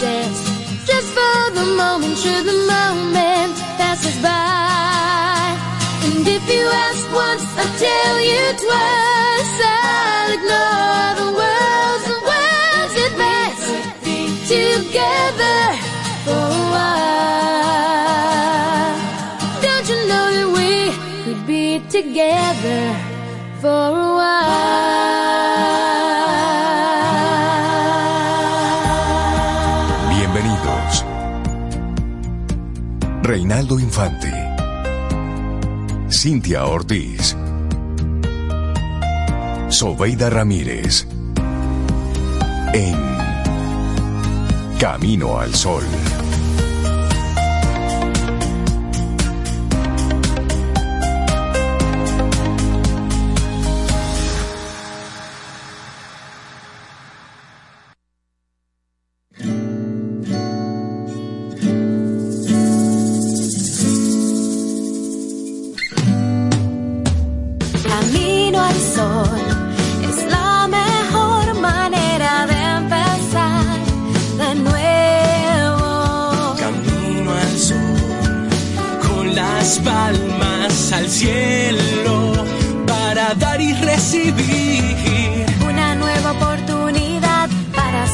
chance. Just for the moment, should the moment pass us by. And if you ask once, I'll tell you twice. I'll ignore the world's the world's advance. Together for a while. Don't you know that we could be together for a while? Reinaldo Infante. Cintia Ortiz. Sobeida Ramírez. En Camino al Sol.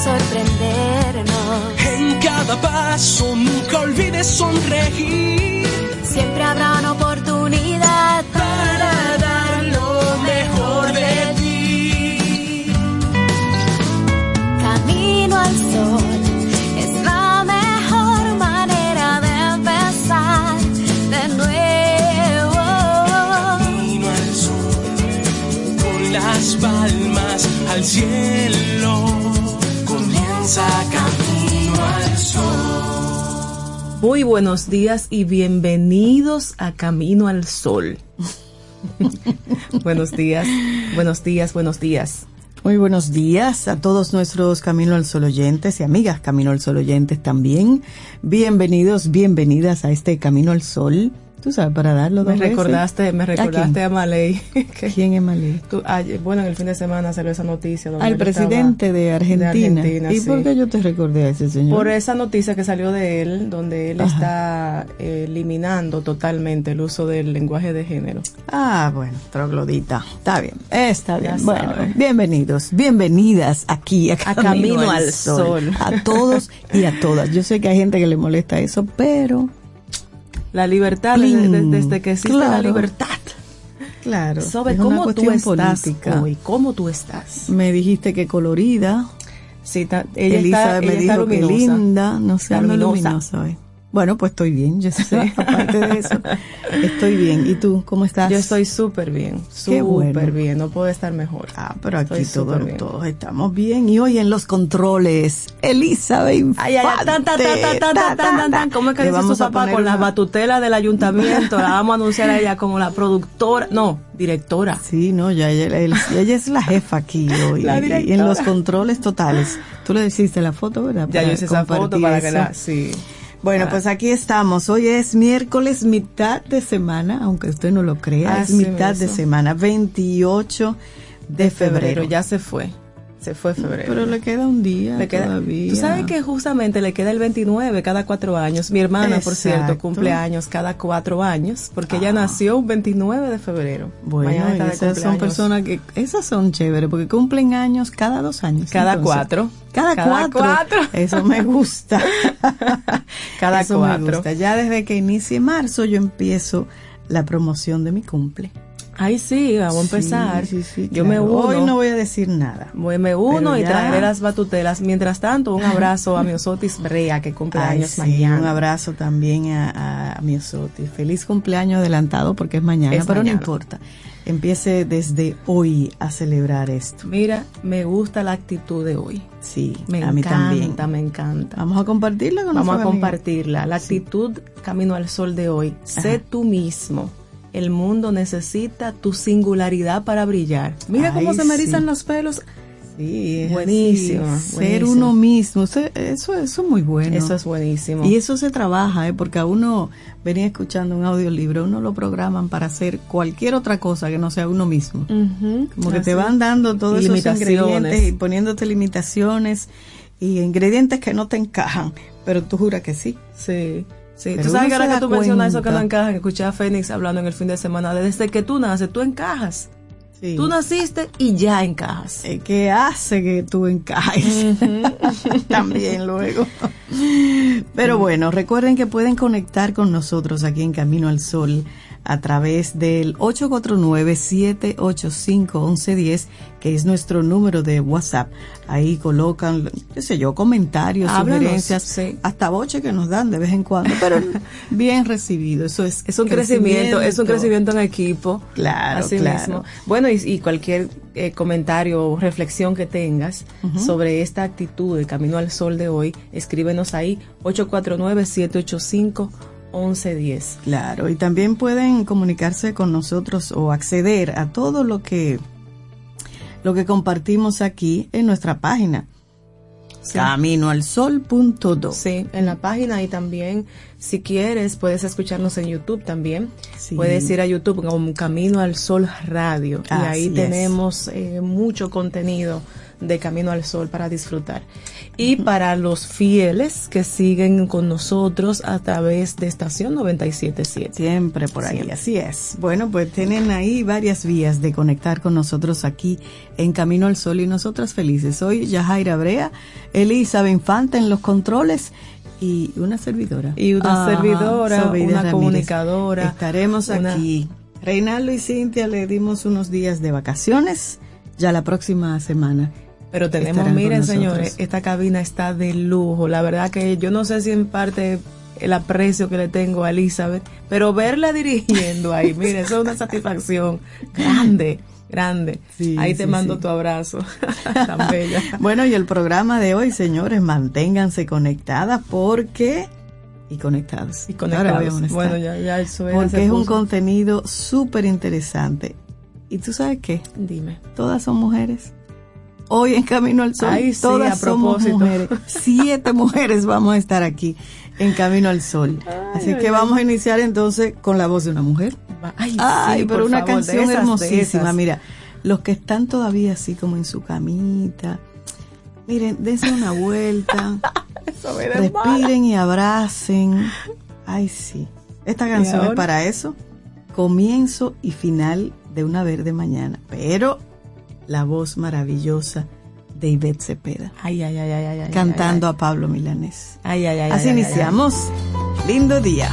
Sorprendernos. En cada paso nunca olvides sonreír, Muy buenos días y bienvenidos a Camino al Sol. buenos días, buenos días, buenos días. Muy buenos días a todos nuestros Camino al Sol oyentes y amigas Camino al Sol oyentes también. Bienvenidos, bienvenidas a este Camino al Sol. Tú sabes, para darlo Me dos veces. recordaste, me recordaste a Malay. que ¿Quién es Malí? tú- ayer- bueno, en el fin de semana salió esa noticia. donde Al presidente de Argentina. Argentina, ¿Y sí. por qué yo te recordé a ese señor? Por esa noticia que salió de él, donde él está eh, eliminando totalmente el uso del lenguaje de género. Ah, bueno, troglodita. Está bien, está Ya bien. Bueno, sabe. bienvenidos, bienvenidas aquí a Camino, Camino al al Sol. Sol. A todos y a todas. Yo sé que hay gente que le molesta eso, pero La libertad, Plin. desde, desde que existe la libertad. claro, Sobre es cómo tú estás política. hoy, cómo tú estás. Me dijiste que colorida. Sí, ta- ella está, me ella está dijo que luminosa. linda, no sé, Está ando luminosa. luminosa hoy. Bueno, pues estoy bien, yo sé, aparte de eso, estoy bien. ¿Y tú, cómo estás? Yo estoy súper bien, súper bien, no puedo estar mejor. Ah, pero aquí todo, todos estamos bien. Y hoy en los controles, Elizabeth Infante. Ay, ay, tan, tan, ¿Cómo es que dice su papá? Con una... la batutela del ayuntamiento, la vamos a anunciar a ella como la productora, no, directora. Sí, no, ya ella, es la jefa aquí hoy. Eh, y en los controles totales. Tú le hiciste la foto, ¿verdad? Ya yo hice esa foto para que. Sí. Bueno, Ah. pues aquí estamos. Hoy es miércoles, mitad de semana, aunque usted no lo crea, es mitad de semana, 28 de, febrero. ya se fue, se fue febrero. Pero le queda un día Le queda, todavía. Tú sabes que justamente le queda el 29 cada cuatro años. Mi hermana, por cierto, cumple años cada cuatro años porque ella Ah. nació un 29 de febrero. Bueno, esas son personas que, esas son chéveres porque cumplen años cada dos años. Cada entonces. cuatro. Cada, Cada cuatro. cuatro. Eso me gusta. Cada Eso me cuatro. gusta. Ya desde que inicie marzo yo empiezo la promoción de mi cumple. Ay, sí, vamos a empezar. Sí, sí, sí, Yo me uno. Hoy no voy a decir nada. Voy- Me uno y traeré las batutelas. Mientras tanto, un abrazo a mi Osotis Brea, que cumple Ay, mañana. Un abrazo también a, a, a mi Osoti. Feliz cumpleaños adelantado porque es mañana, Es pero mañana. no importa. Empiece desde hoy a celebrar esto. Mira, me gusta la actitud de hoy. Sí, Me a mí también. encanta, me encanta. Vamos a compartirla con Vamos a compartirla. La actitud Camino al Sol de hoy. Sé tú mismo. El mundo necesita tu singularidad para brillar. Mira cómo se me erizan sí. los pelos. Sí, Buenísimo, Ser buenísimo. uno mismo, eso, eso, eso es muy bueno. Eso es buenísimo. Y eso se trabaja, ¿eh? porque a uno venía escuchando un audiolibro, uno lo programan para hacer cualquier otra cosa que no sea uno mismo. Como que te van dando todos Y esos ingredientes y poniéndote limitaciones y ingredientes que no te encajan, pero tú juras que sí. Sí. Sí, Pero tú sabes que ahora que tú mencionas eso que no cuenta. encajan, escuché a Fénix hablando en el fin de semana, de desde que tú naces, tú encajas. Sí. Tú naciste y ya encajas. Eh, que hace que tú encajes también luego. Pero bueno, recuerden que pueden conectar con nosotros aquí en Camino al Sol a través del 849-785-1110, que es nuestro número de WhatsApp. Ahí colocan, qué sé yo, comentarios, Háblanos, sugerencias, sí. hasta boche que nos dan de vez en cuando, pero bien recibido. Eso es, Es un crecimiento, es un crecimiento en equipo. Claro, Así claro. mismo. Bueno, y, y cualquier eh, comentario o reflexión que tengas sobre esta actitud de Camino al Sol de hoy, escríbenos ahí 849-785-1110. Claro, y también pueden comunicarse con nosotros o acceder a todo lo que lo que compartimos aquí en nuestra página Sí. caminoalsol.do. Sí, en la página y también, si quieres, puedes escucharnos en YouTube también. Sí. Puedes ir a YouTube como Camino al Sol Radio y ahí es. tenemos eh, mucho contenido de Camino al Sol para disfrutar. Y para los fieles que siguen con nosotros a través de estación 977. Siempre por ahí, Siempre. así es. Bueno, pues tienen ahí varias vías de conectar con nosotros aquí en Camino al Sol y nosotras felices. Soy Yajaira Brea, Elizabeth Infante en los controles y una servidora. Y una servidora, Sobeida una Ramírez. comunicadora, Estaremos una- aquí. Reinaldo y Cintia le dimos unos días de vacaciones. Ya la próxima semana. Pero tenemos, miren señores, esta cabina está de lujo. La verdad que yo no sé si en parte el aprecio que le tengo a Elizabeth, pero verla dirigiendo ahí, mire, eso es una satisfacción grande, grande. Sí, ahí te sí, mando sí. tu abrazo, tan bella. Bueno, y el programa de hoy, señores, manténganse conectadas porque... Y conectados. Y conectados. Bueno, ya, ya eso era, porque es un contenido súper interesante. ¿Y tú sabes qué? Dime. Todas son mujeres. Hoy en Camino al Sol, Ay, sí, todas a somos propósito. mujeres. Siete mujeres vamos a estar aquí en Camino al Sol. Así que vamos a iniciar entonces con la voz de una mujer. Ay, sí, pero por una favor, canción esas, hermosísima. Mira, los que están todavía así como en su camita, miren, dense una vuelta, Eso respiren y abracen. Ay, sí. Esta canción es para eso. Comienzo y final de una verde mañana. Pero la voz maravillosa de Ivette Cepeda, Ay, ay, ay, ay, ay, ay, cantando a Pablo Milanés. Ay, ay, ay. Así iniciamos. Lindo día.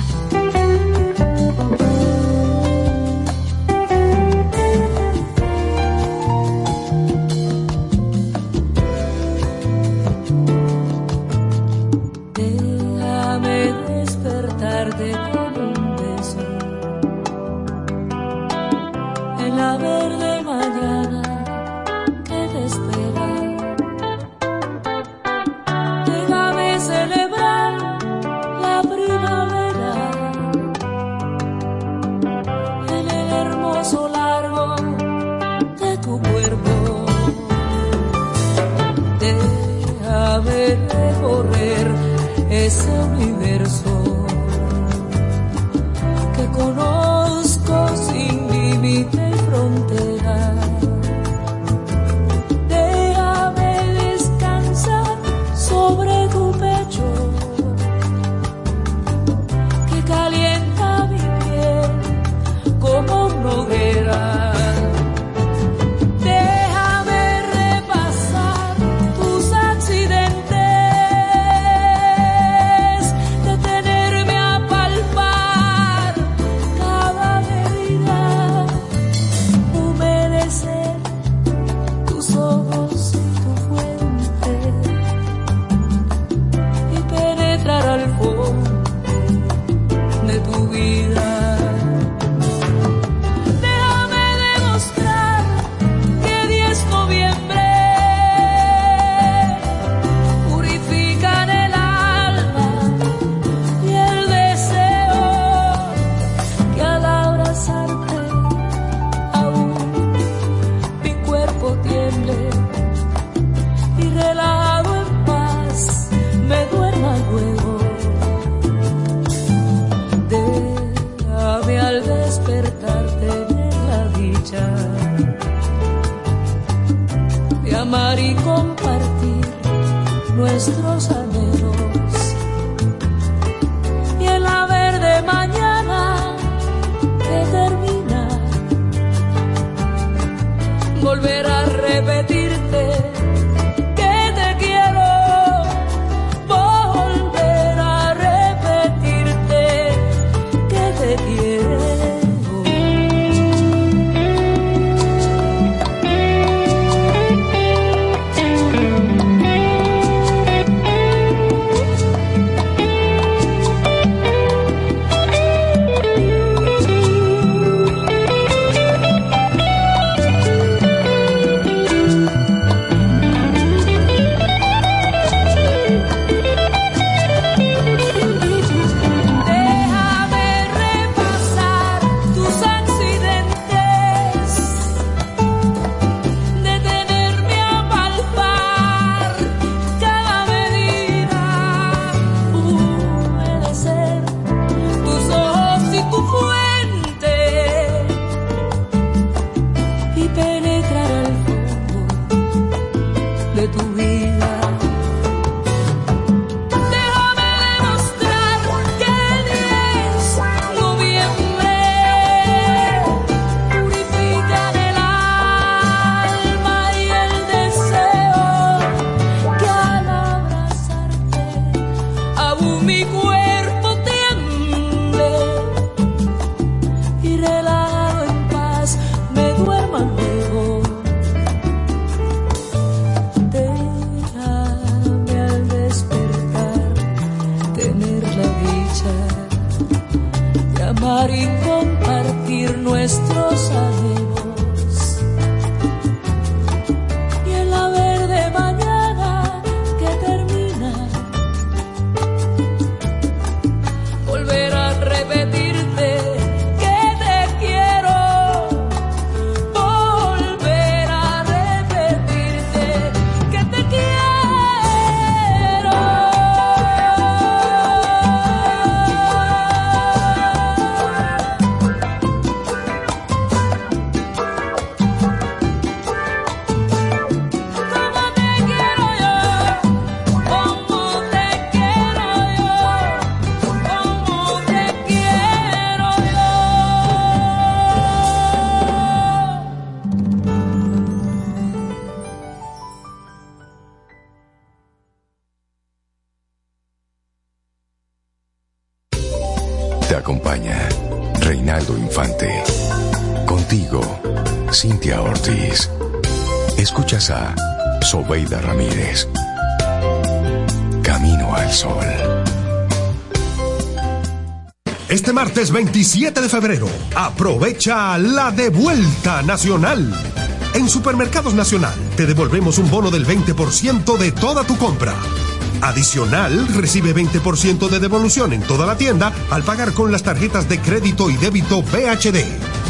Cintia Ortiz. Escuchas a Sobeida Ramírez. Camino al Sol. Este martes 27 de febrero, aprovecha la devuelta nacional. En Supermercados Nacional te devolvemos un bono del 20% de toda tu compra. Adicional, recibe 20% de devolución en toda la tienda al pagar con las tarjetas de crédito y débito BHD.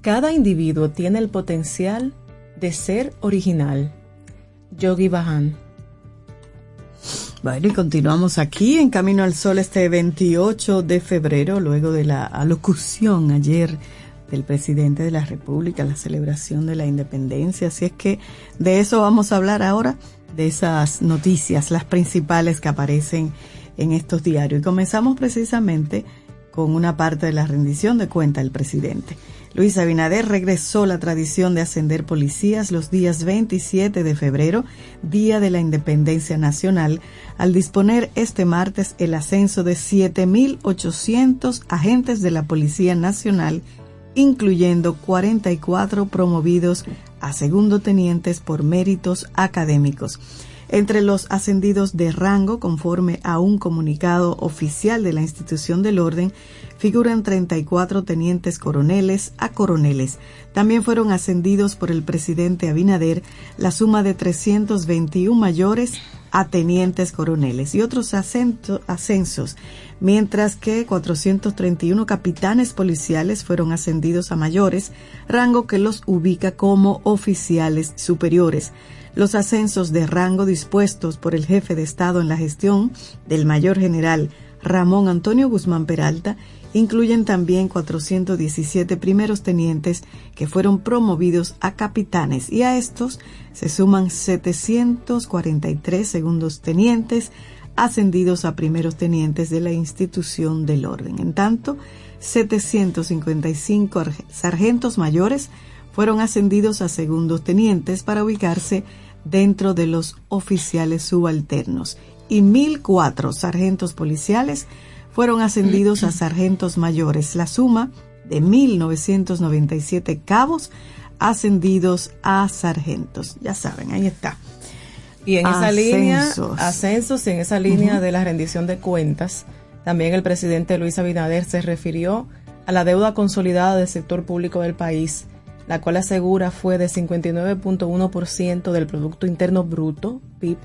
Cada individuo tiene el potencial de ser original. Yogi Bajan. Bueno, y continuamos aquí en Camino al Sol este 28 de febrero, luego de la alocución ayer del presidente de la República, la celebración de la independencia. Así es que de eso vamos a hablar ahora, de esas noticias, las principales que aparecen en estos diarios. Y comenzamos precisamente con una parte de la rendición de cuenta del presidente. Luis Abinader regresó la tradición de ascender policías los días 27 de febrero, Día de la Independencia Nacional, al disponer este martes el ascenso de 7.800 agentes de la Policía Nacional, incluyendo 44 promovidos a segundo tenientes por méritos académicos. Entre los ascendidos de rango, conforme a un comunicado oficial de la institución del orden, figuran 34 tenientes coroneles a coroneles. También fueron ascendidos por el presidente Abinader la suma de 321 mayores a tenientes coroneles y otros ascensos, mientras que 431 capitanes policiales fueron ascendidos a mayores, rango que los ubica como oficiales superiores. Los ascensos de rango dispuestos por el jefe de Estado en la gestión del mayor general Ramón Antonio Guzmán Peralta incluyen también 417 primeros tenientes que fueron promovidos a capitanes y a estos se suman 743 segundos tenientes ascendidos a primeros tenientes de la institución del orden. En tanto, 755 sargentos mayores fueron ascendidos a segundos tenientes para ubicarse dentro de los oficiales subalternos. Y 1.004 sargentos policiales fueron ascendidos a sargentos mayores, la suma de 1.997 cabos ascendidos a sargentos. Ya saben, ahí está. Y en esa línea, ascensos, y en esa línea de la rendición de cuentas, también el presidente Luis Abinader se refirió a la deuda consolidada del sector público del país, la cual asegura fue de 59.1% del Producto Interno Bruto, PIB,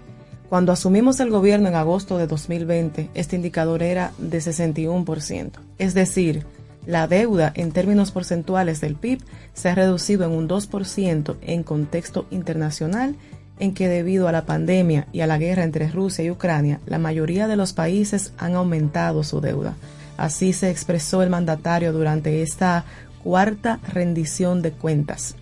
cuando asumimos el gobierno en agosto de 2020, este indicador era de 61%. Es decir, la deuda en términos porcentuales del PIB se ha reducido en un 2% en contexto internacional en que debido a la pandemia y a la guerra entre Rusia y Ucrania, la mayoría de los países han aumentado su deuda. Así se expresó el mandatario durante esta cuarta rendición de cuentas.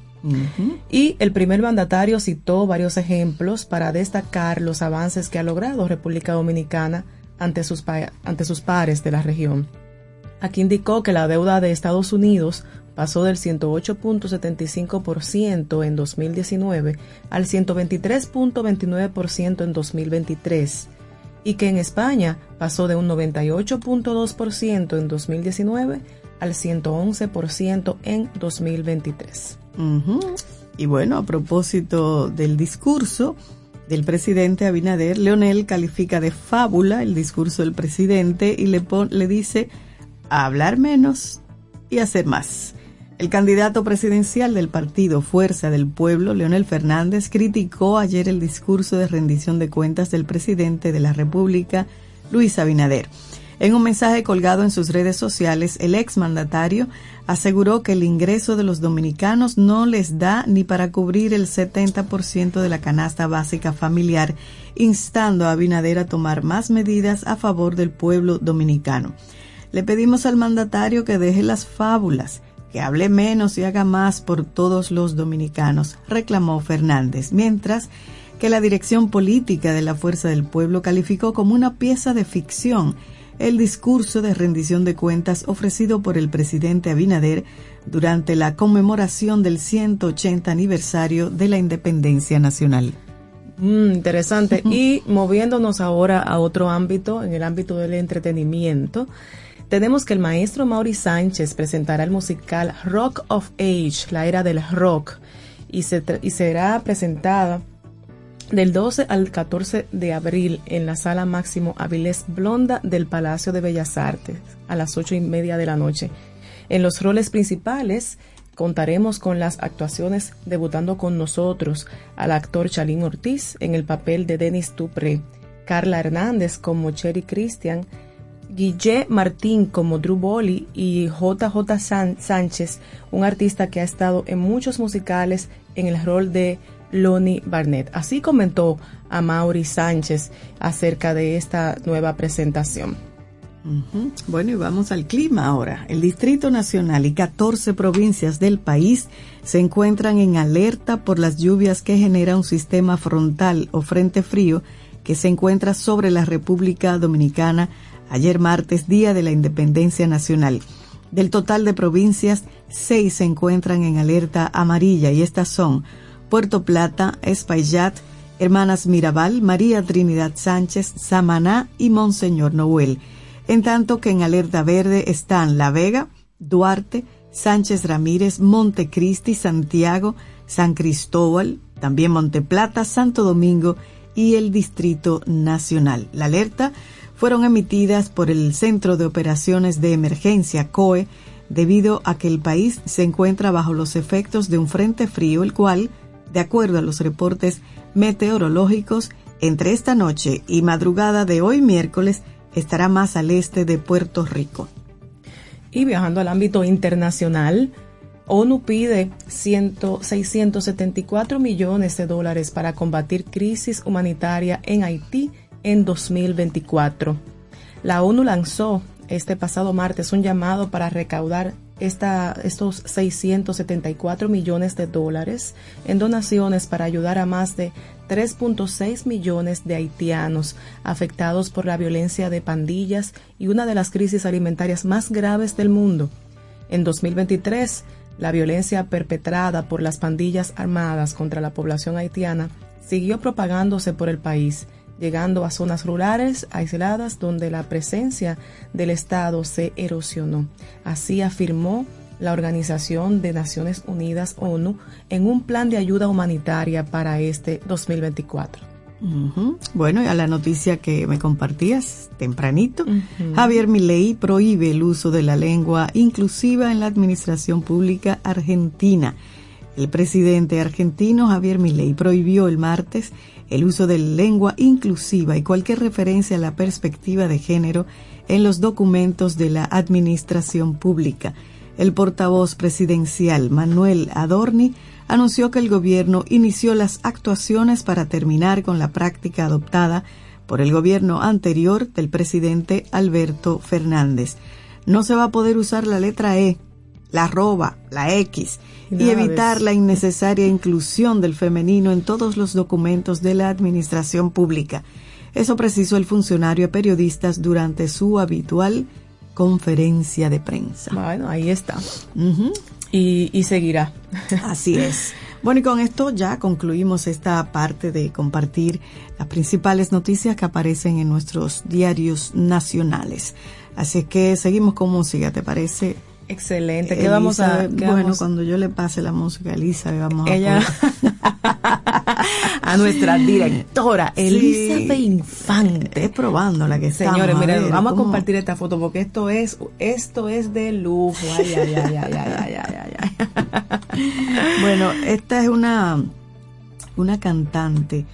Y el primer mandatario citó varios ejemplos para destacar los avances que ha logrado República Dominicana ante sus, ante sus pares de la región. Aquí indicó que la deuda de Estados Unidos pasó del 108.75% en 2019 al 123.29% en 2023 y que en España pasó de un 98.2% en 2019 al 111% en 2023. Y bueno, a propósito del discurso del presidente Abinader, Leonel califica de fábula el discurso del presidente y le, le dice hablar menos y hacer más. El candidato presidencial del partido Fuerza del Pueblo, Leonel Fernández, criticó ayer el discurso de rendición de cuentas del presidente de la República, Luis Abinader. En un mensaje colgado en sus redes sociales, el exmandatario aseguró que el ingreso de los dominicanos no les da ni para cubrir el 70% de la canasta básica familiar, instando a Abinader a tomar más medidas a favor del pueblo dominicano. Le pedimos al mandatario que deje las fábulas, que hable menos y haga más por todos los dominicanos, reclamó Fernández, mientras que la dirección política de la Fuerza del Pueblo calificó como una pieza de ficción el discurso de rendición de cuentas ofrecido por el presidente Abinader durante la conmemoración del 180 aniversario de la independencia nacional. Mm, interesante. y moviéndonos ahora a otro ámbito, en el ámbito del entretenimiento, tenemos que el maestro Mauri Sánchez presentará el musical Rock of Age, la era del rock, y, y será presentada del 12 al 14 de abril en la sala Máximo Avilés Blonda del Palacio de Bellas Artes a las ocho y media de la noche. En los roles principales contaremos con las actuaciones debutando con nosotros al actor Chalín Ortiz en el papel de Denis Dupré, Carla Hernández como Cherry Christian, Guille Martín como Drew Bolly y JJ Sánchez, un artista que ha estado en muchos musicales en el rol de Loni Barnett. Así comentó a Mauri Sánchez acerca de esta nueva presentación. Bueno, y vamos al clima ahora. El Distrito Nacional y 14 provincias del país se encuentran en alerta por las lluvias que genera un sistema frontal o frente frío que se encuentra sobre la República Dominicana ayer martes, Día de la Independencia Nacional. Del total de provincias, seis se encuentran en alerta amarilla y estas son Puerto Plata, Espaillat, Hermanas Mirabal, María Trinidad Sánchez, Samaná y Monseñor Noel. En tanto que en alerta verde están La Vega, Duarte, Sánchez Ramírez, Montecristi, Santiago, San Cristóbal, también Monteplata, Santo Domingo y el Distrito Nacional. La alerta fueron emitidas por el Centro de Operaciones de Emergencia COE debido a que el país se encuentra bajo los efectos de un frente frío, el cual, de acuerdo a los reportes meteorológicos, entre esta noche y madrugada de hoy miércoles estará más al este de Puerto Rico. Y viajando al ámbito internacional, ONU pide 674 millones de dólares para combatir crisis humanitaria en Haití en 2024. La ONU lanzó este pasado martes un llamado para recaudar estos 674 millones de dólares en donaciones para ayudar a más de 3.6 millones de haitianos afectados por la violencia de pandillas y una de las crisis alimentarias más graves del mundo. En 2023, la violencia perpetrada por las pandillas armadas contra la población haitiana siguió propagándose por el país llegando a zonas rurales aisladas donde la presencia del Estado se erosionó. Así afirmó la Organización de Naciones Unidas, ONU, en un plan de ayuda humanitaria para este 2024. Bueno, y a la noticia que me compartías tempranito, Javier Milei prohíbe el uso de la lengua inclusiva en la administración pública argentina. El presidente argentino Javier Milei prohibió el martes el uso de lengua inclusiva y cualquier referencia a la perspectiva de género en los documentos de la administración pública. El portavoz presidencial Manuel Adorni anunció que el gobierno inició las actuaciones para terminar con la práctica adoptada por el gobierno anterior del presidente Alberto Fernández. No se va a poder usar la letra E la arroba, la X, y, evitar la innecesaria inclusión del femenino en todos los documentos de la administración pública. Eso precisó el funcionario a periodistas durante su habitual conferencia de prensa. Bueno, ahí está. y, y seguirá. Así es. Bueno, y con esto ya concluimos esta parte de compartir las principales noticias que aparecen en nuestros diarios nacionales. Así que seguimos con música, ¿te parece? Excelente. ¿Qué vamos a Bueno, cuando yo le pase la música a Elisa, vamos Ella, a a nuestra directora Elizabeth Infante. Es probando la que Señores, miren, vamos a compartir esta foto porque esto es esto es de lujo. Ay, ay, ay, ay, ay, ay, ay, bueno, esta es una una cantante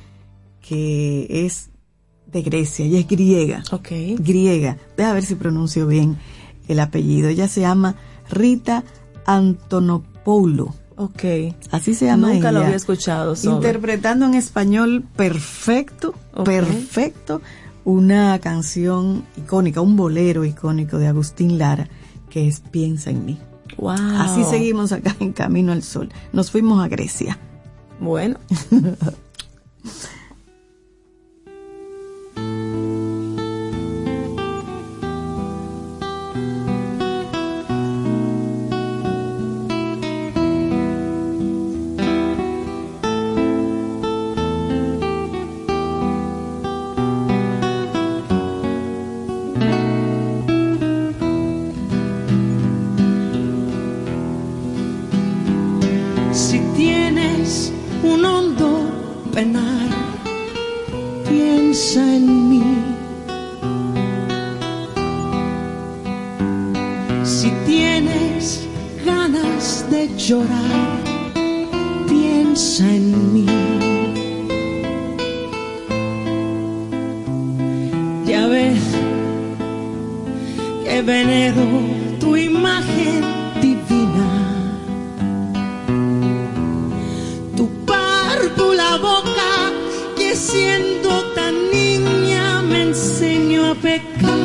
que es de Grecia, ella es griega. Ok. Griega. Deja ver si pronuncio bien el apellido. Ella se llama Rita Antonopoulou. Ok. Así se llama Nunca lo había escuchado. Interpretando en español perfecto, perfecto, una canción icónica, un bolero icónico de Agustín Lara, que es Piensa en mí. Wow. Así seguimos acá en Camino al Sol. Nos fuimos a Grecia. Bueno. una pecado.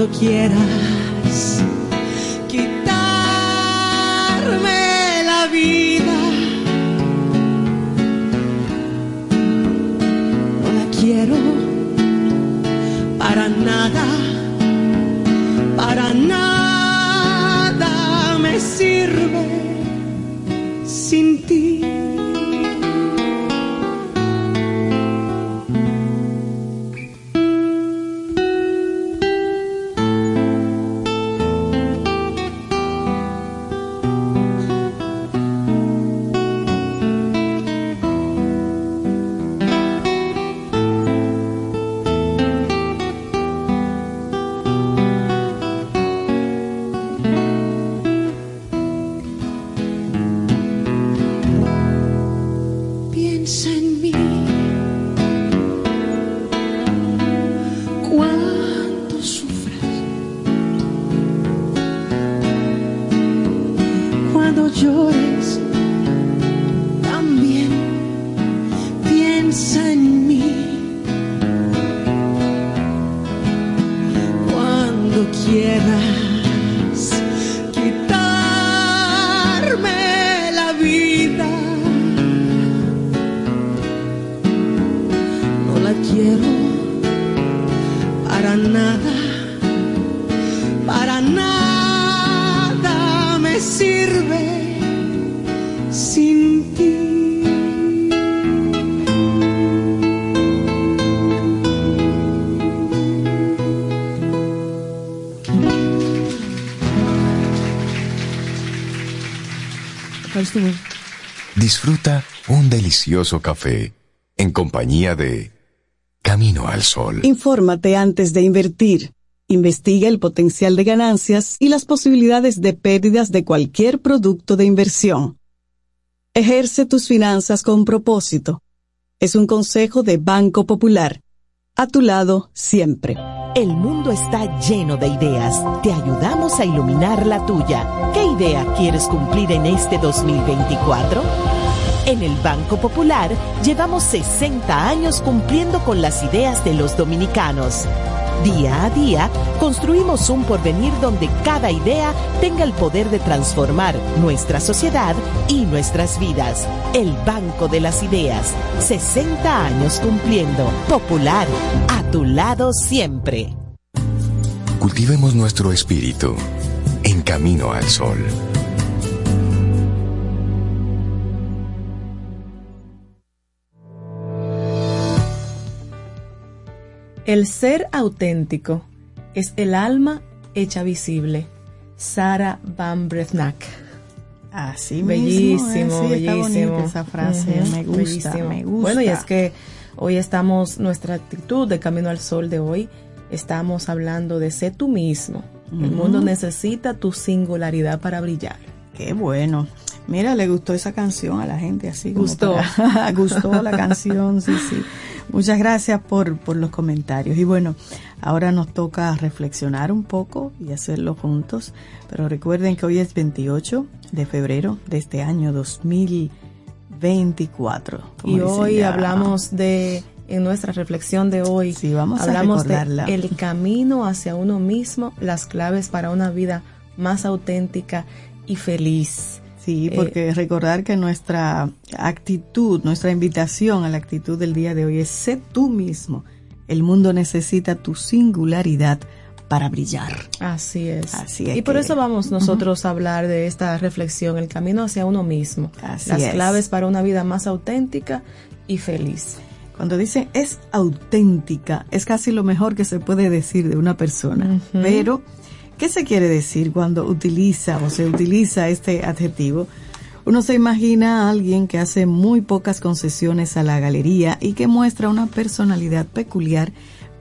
Cuando quieras Cuando Disfruta un delicioso café en compañía de Camino al Sol. Infórmate antes de invertir. Investiga el potencial de ganancias y las posibilidades de pérdidas de cualquier producto de inversión. Ejerce tus finanzas con propósito. Es un consejo de Banco Popular. A tu lado siempre. El mundo está lleno de ideas. Te ayudamos a iluminar la tuya. ¿Qué idea quieres cumplir en este 2024? En el Banco Popular llevamos 60 años cumpliendo con las ideas de los dominicanos. Día a día, construimos un porvenir donde cada idea tenga el poder de transformar nuestra sociedad y nuestras vidas. El Banco de las Ideas, 60 años cumpliendo. Popular, a tu lado siempre. Cultivemos nuestro espíritu en Camino al Sol. El ser auténtico es el alma hecha visible. Sara Van Breznak. Así Bellísimo, mismo, es, sí, está bellísimo. bonita esa frase, me gusta, bellísimo. me gusta. Bueno, y es que hoy estamos, nuestra actitud de Camino al Sol de hoy, estamos hablando de ser tú mismo. El mundo necesita tu singularidad para brillar. Qué bueno. Mira, le gustó esa canción a la gente así. como Gustó. para- gustó la canción, sí, sí. Muchas gracias por, por los comentarios. Y bueno, ahora nos toca reflexionar un poco y hacerlo juntos. Pero recuerden que hoy es 28 de febrero de este año 2024. como Y hoy ya. hablamos de, en nuestra reflexión de hoy, Sí, vamos a hablamos de recordarla. el camino hacia uno mismo, las claves para una vida más auténtica y feliz. Sí, Eh, porque recordar que nuestra actitud, nuestra invitación a la actitud del día de hoy es sé tú mismo. El mundo necesita tu singularidad para brillar. Así es. Así y hay por que- eso vamos nosotros a hablar de esta reflexión, el camino hacia uno mismo, Así las es. claves para una vida más auténtica y feliz. Cuando dice es auténtica, es casi lo mejor que se puede decir de una persona. Pero, ¿qué se quiere decir cuando utiliza o se utiliza este adjetivo? Uno se imagina a alguien que hace muy pocas concesiones a la galería y que muestra una personalidad peculiar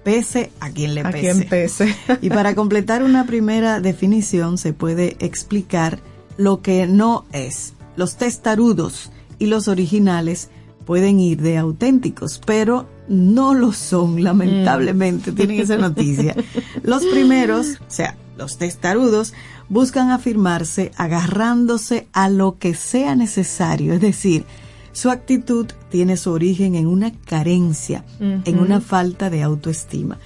pese a quien le A pese. quien pese. y para completar una primera definición se puede explicar lo que no es. Los testarudos y los originales pueden ir de auténticos, pero no lo son, lamentablemente, tienen esa noticia. Los primeros, o sea, los testarudos, buscan afirmarse agarrándose a lo que sea necesario, es decir, su actitud tiene su origen en una carencia, en una falta de autoestima.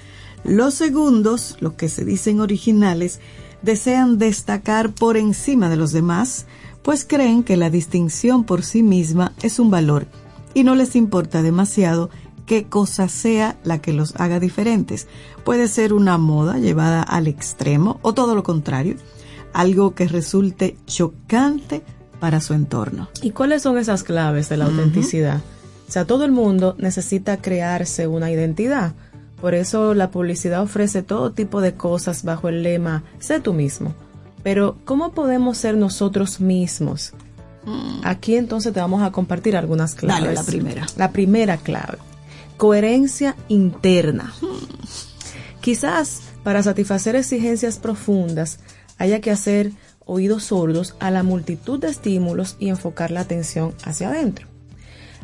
Los segundos, los que se dicen originales, desean destacar por encima de los demás, pues creen que la distinción por sí misma es un valor y no les importa demasiado qué cosa sea la que los haga diferentes. Puede ser una moda llevada al extremo o todo lo contrario, algo que resulte chocante para su entorno. ¿Y cuáles son esas claves de la autenticidad? O sea, todo el mundo necesita crearse una identidad. Por eso la publicidad ofrece todo tipo de cosas bajo el lema sé tú mismo. Pero ¿cómo podemos ser nosotros mismos? Aquí entonces te vamos a compartir algunas claves. Dale, la primera. La primera clave. Coherencia interna. Quizás para satisfacer exigencias profundas haya que hacer oídos sordos a la multitud de estímulos y enfocar la atención hacia adentro.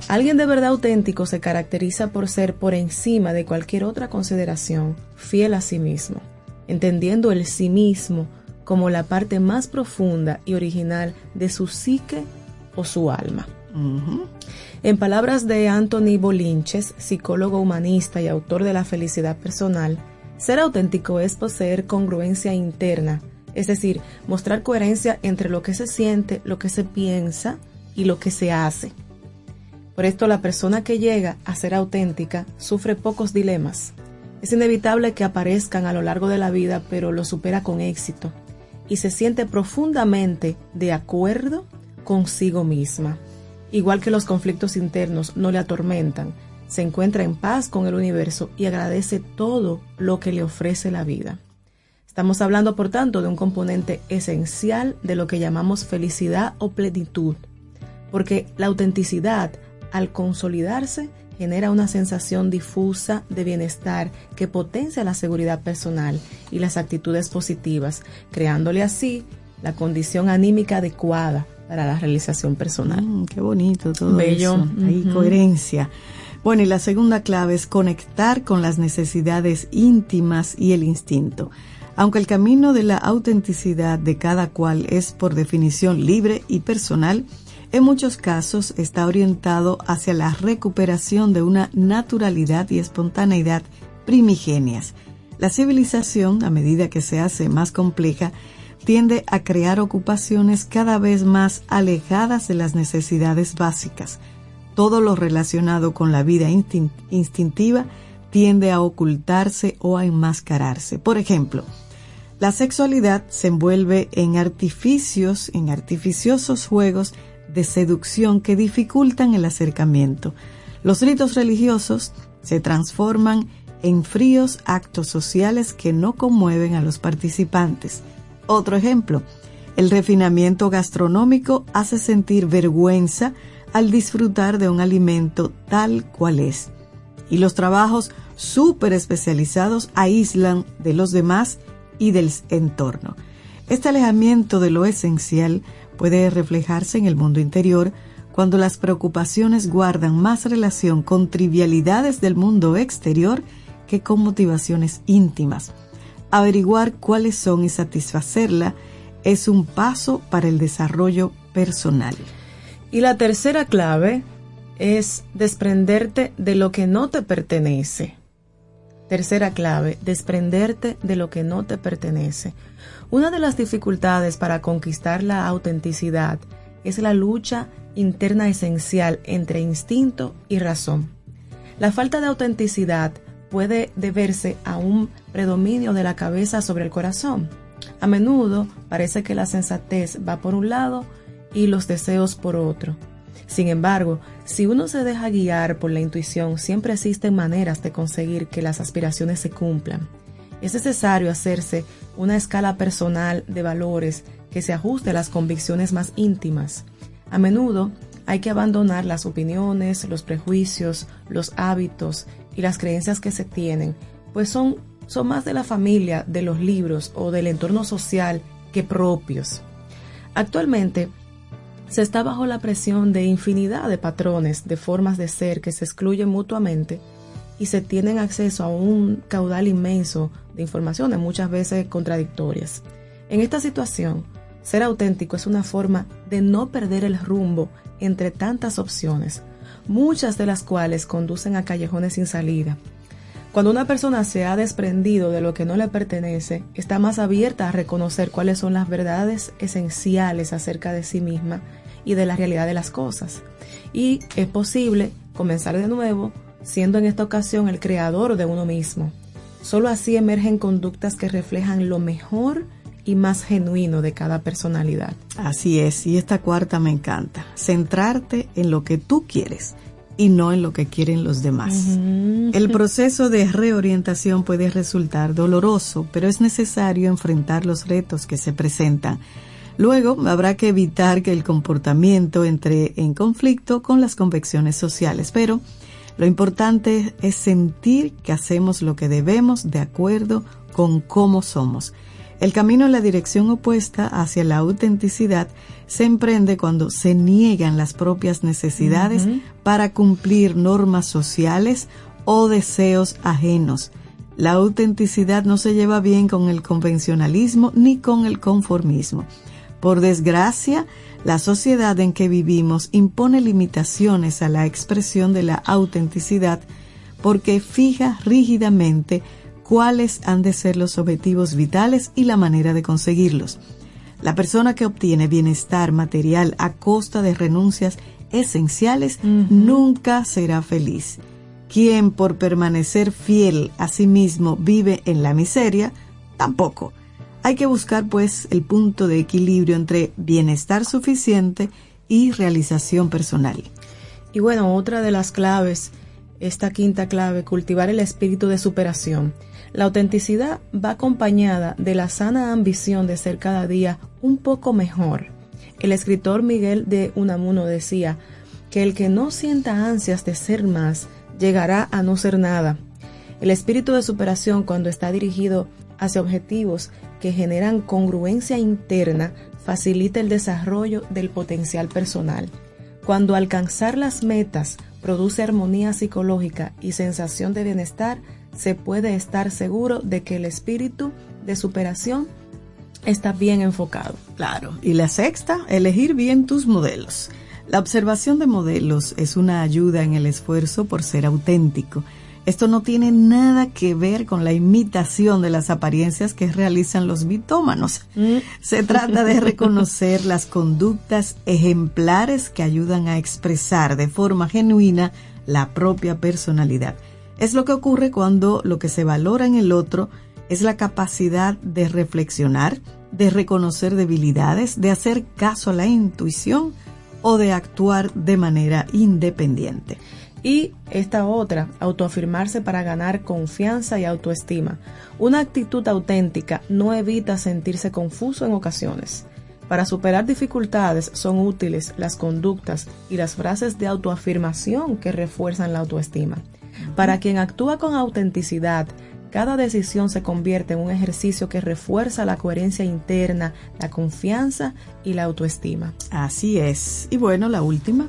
Alguien de verdad auténtico se caracteriza por ser por encima de cualquier otra consideración, fiel a sí mismo, entendiendo el sí mismo como la parte más profunda y original de su psique o su alma. En palabras de Anthony Bolinches, psicólogo humanista y autor de La felicidad personal, ser auténtico es poseer congruencia interna, es decir, mostrar coherencia entre lo que se siente, lo que se piensa y lo que se hace. Por esto la persona que llega a ser auténtica sufre pocos dilemas. Es inevitable que aparezcan a lo largo de la vida, pero lo supera con éxito y se siente profundamente de acuerdo consigo misma. Igual que los conflictos internos no le atormentan, se encuentra en paz con el universo y agradece todo lo que le ofrece la vida. Estamos hablando, por tanto, de un componente esencial de lo que llamamos felicidad o plenitud, porque la autenticidad, al consolidarse, genera una sensación difusa de bienestar que potencia la seguridad personal y las actitudes positivas, creándole así la condición anímica adecuada para la realización personal. Mm, qué bonito todo Bello. eso. Ujú. coherencia. Bueno, y la segunda clave es conectar con las necesidades íntimas y el instinto. Aunque el camino de la autenticidad de cada cual es por definición libre y personal, en muchos casos está orientado hacia la recuperación de una naturalidad y espontaneidad primigenias. La civilización, a medida que se hace más compleja, tiende a crear ocupaciones cada vez más alejadas de las necesidades básicas. Todo lo relacionado con la vida instin- instintiva tiende a ocultarse o a enmascararse. Por ejemplo, la sexualidad se envuelve en artificios, en artificiosos juegos de seducción que dificultan el acercamiento. Los ritos religiosos se transforman en fríos actos sociales que no conmueven a los participantes. Otro ejemplo, el refinamiento gastronómico hace sentir vergüenza al disfrutar de un alimento tal cual es. Y los trabajos súper especializados aíslan de los demás y del entorno. Este alejamiento de lo esencial puede reflejarse en el mundo interior cuando las preocupaciones guardan más relación con trivialidades del mundo exterior que con motivaciones íntimas. Averiguar cuáles son y satisfacerla es un paso para el desarrollo personal. Y la tercera clave es desprenderte de lo que no te pertenece. Tercera clave, desprenderte de lo que no te pertenece. Una de las dificultades para conquistar la autenticidad es la lucha interna esencial entre instinto y razón. La falta de autenticidad puede deberse a un predominio de la cabeza sobre el corazón. A menudo parece que la sensatez va por un lado y los deseos por otro. Sin embargo, si uno se deja guiar por la intuición, siempre existen maneras de conseguir que las aspiraciones se cumplan. Es necesario hacerse una escala personal de valores que se ajuste a las convicciones más íntimas. A menudo hay que abandonar las opiniones, los prejuicios, los hábitos y las creencias que se tienen, pues son, son más de la familia, de los libros o del entorno social que propios. Actualmente, se está bajo la presión de infinidad de patrones, de formas de ser que se excluyen mutuamente y se tienen acceso a un caudal inmenso de informaciones, muchas veces contradictorias. En esta situación, ser auténtico es una forma de no perder el rumbo entre tantas opciones, muchas de las cuales conducen a callejones sin salida. Cuando una persona se ha desprendido de lo que no le pertenece, está más abierta a reconocer cuáles son las verdades esenciales acerca de sí misma y de la realidad de las cosas. Y es posible comenzar de nuevo siendo en esta ocasión el creador de uno mismo. Solo así emergen conductas que reflejan lo mejor y más genuino de cada personalidad. Así es, y esta cuarta me encanta. Centrarte en lo que tú quieres y no en lo que quieren los demás. El proceso de reorientación puede resultar doloroso, pero es necesario enfrentar los retos que se presentan. Luego habrá que evitar que el comportamiento entre en conflicto con las convicciones sociales, pero lo importante es sentir que hacemos lo que debemos de acuerdo con cómo somos. El camino en la dirección opuesta hacia la autenticidad se emprende cuando se niegan las propias necesidades para cumplir normas sociales o deseos ajenos. La autenticidad no se lleva bien con el convencionalismo ni con el conformismo. Por desgracia, la sociedad en que vivimos impone limitaciones a la expresión de la autenticidad porque fija rígidamente cuáles han de ser los objetivos vitales y la manera de conseguirlos. La persona que obtiene bienestar material a costa de renuncias esenciales nunca será feliz. Quien por permanecer fiel a sí mismo vive en la miseria, tampoco. Hay que buscar pues el punto de equilibrio entre bienestar suficiente y realización personal. Y bueno, otra de las claves, esta quinta clave, cultivar el espíritu de superación. La autenticidad va acompañada de la sana ambición de ser cada día un poco mejor. El escritor Miguel de Unamuno decía que el que no sienta ansias de ser más llegará a no ser nada. El espíritu de superación cuando está dirigido hacia objetivos que generan congruencia interna facilita el desarrollo del potencial personal. Cuando alcanzar las metas produce armonía psicológica y sensación de bienestar, se puede estar seguro de que el espíritu de superación está bien enfocado. Claro. Y la sexta, elegir bien tus modelos. La observación de modelos es una ayuda en el esfuerzo por ser auténtico. Esto no tiene nada que ver con la imitación de las apariencias que realizan los mitómanos. Mm. Se trata de reconocer las conductas ejemplares que ayudan a expresar de forma genuina la propia personalidad. Es lo que ocurre cuando lo que se valora en el otro es la capacidad de reflexionar, de reconocer debilidades, de hacer caso a la intuición o de actuar de manera independiente. Y esta otra, autoafirmarse para ganar confianza y autoestima. Una actitud auténtica no evita sentirse confuso en ocasiones. Para superar dificultades son útiles las conductas y las frases de autoafirmación que refuerzan la autoestima. Para quien actúa con autenticidad, cada decisión se convierte en un ejercicio que refuerza la coherencia interna, la confianza y la autoestima. Así es. Y bueno, la última,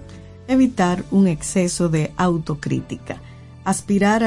evitar un exceso de autocrítica. Aspirar